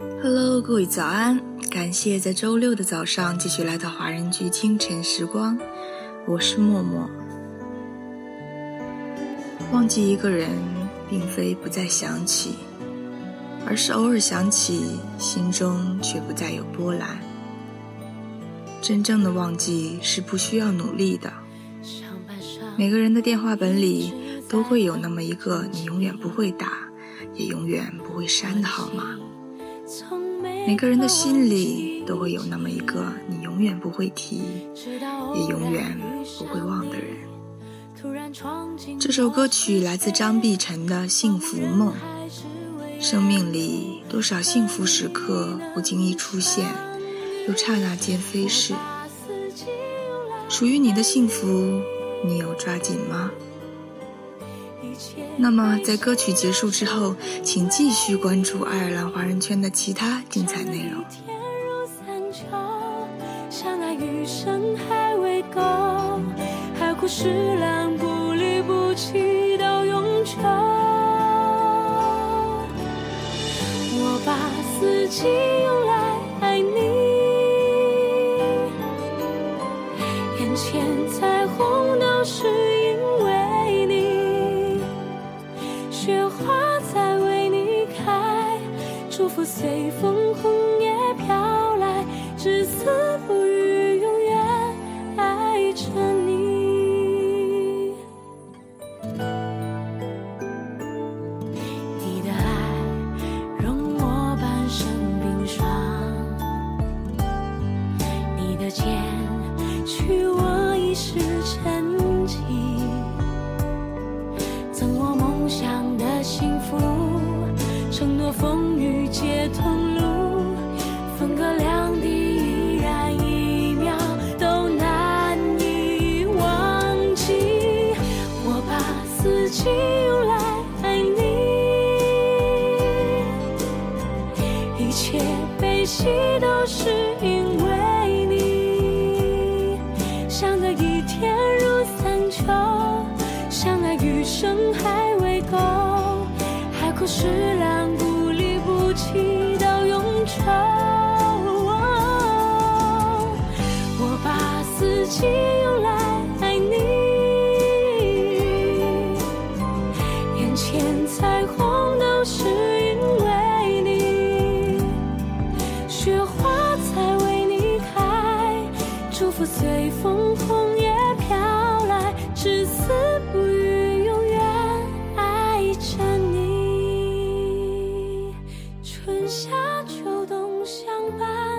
Hello，各位早安！感谢在周六的早上继续来到华人居清晨时光，我是默默。忘记一个人，并非不再想起，而是偶尔想起，心中却不再有波澜。真正的忘记是不需要努力的。每个人的电话本里都会有那么一个你永远不会打，也永远不会删的号码。每个人的心里都会有那么一个你永远不会提，也永远不会忘的人。这首歌曲来自张碧晨的《幸福梦》。生命里多少幸福时刻不经意出现，又刹那间飞逝。属于你的幸福，你有抓紧吗？一切。那么在歌曲结束之后，请继续关注爱尔兰华人圈的其他精彩内容。天如三秋，相爱余生还未够。海枯石烂，不离不弃到永久。我把四季用来爱你。眼前彩虹都是。雪花在为你开，祝福随风红叶四季用来爱你，一切悲喜都是因为你。相爱一天如三秋，相爱余生还未够，海枯石烂。用来爱彩虹都是因为你，雪花才为你开，祝福随风红叶飘来，至死不渝，永远爱着你，春夏秋冬相伴。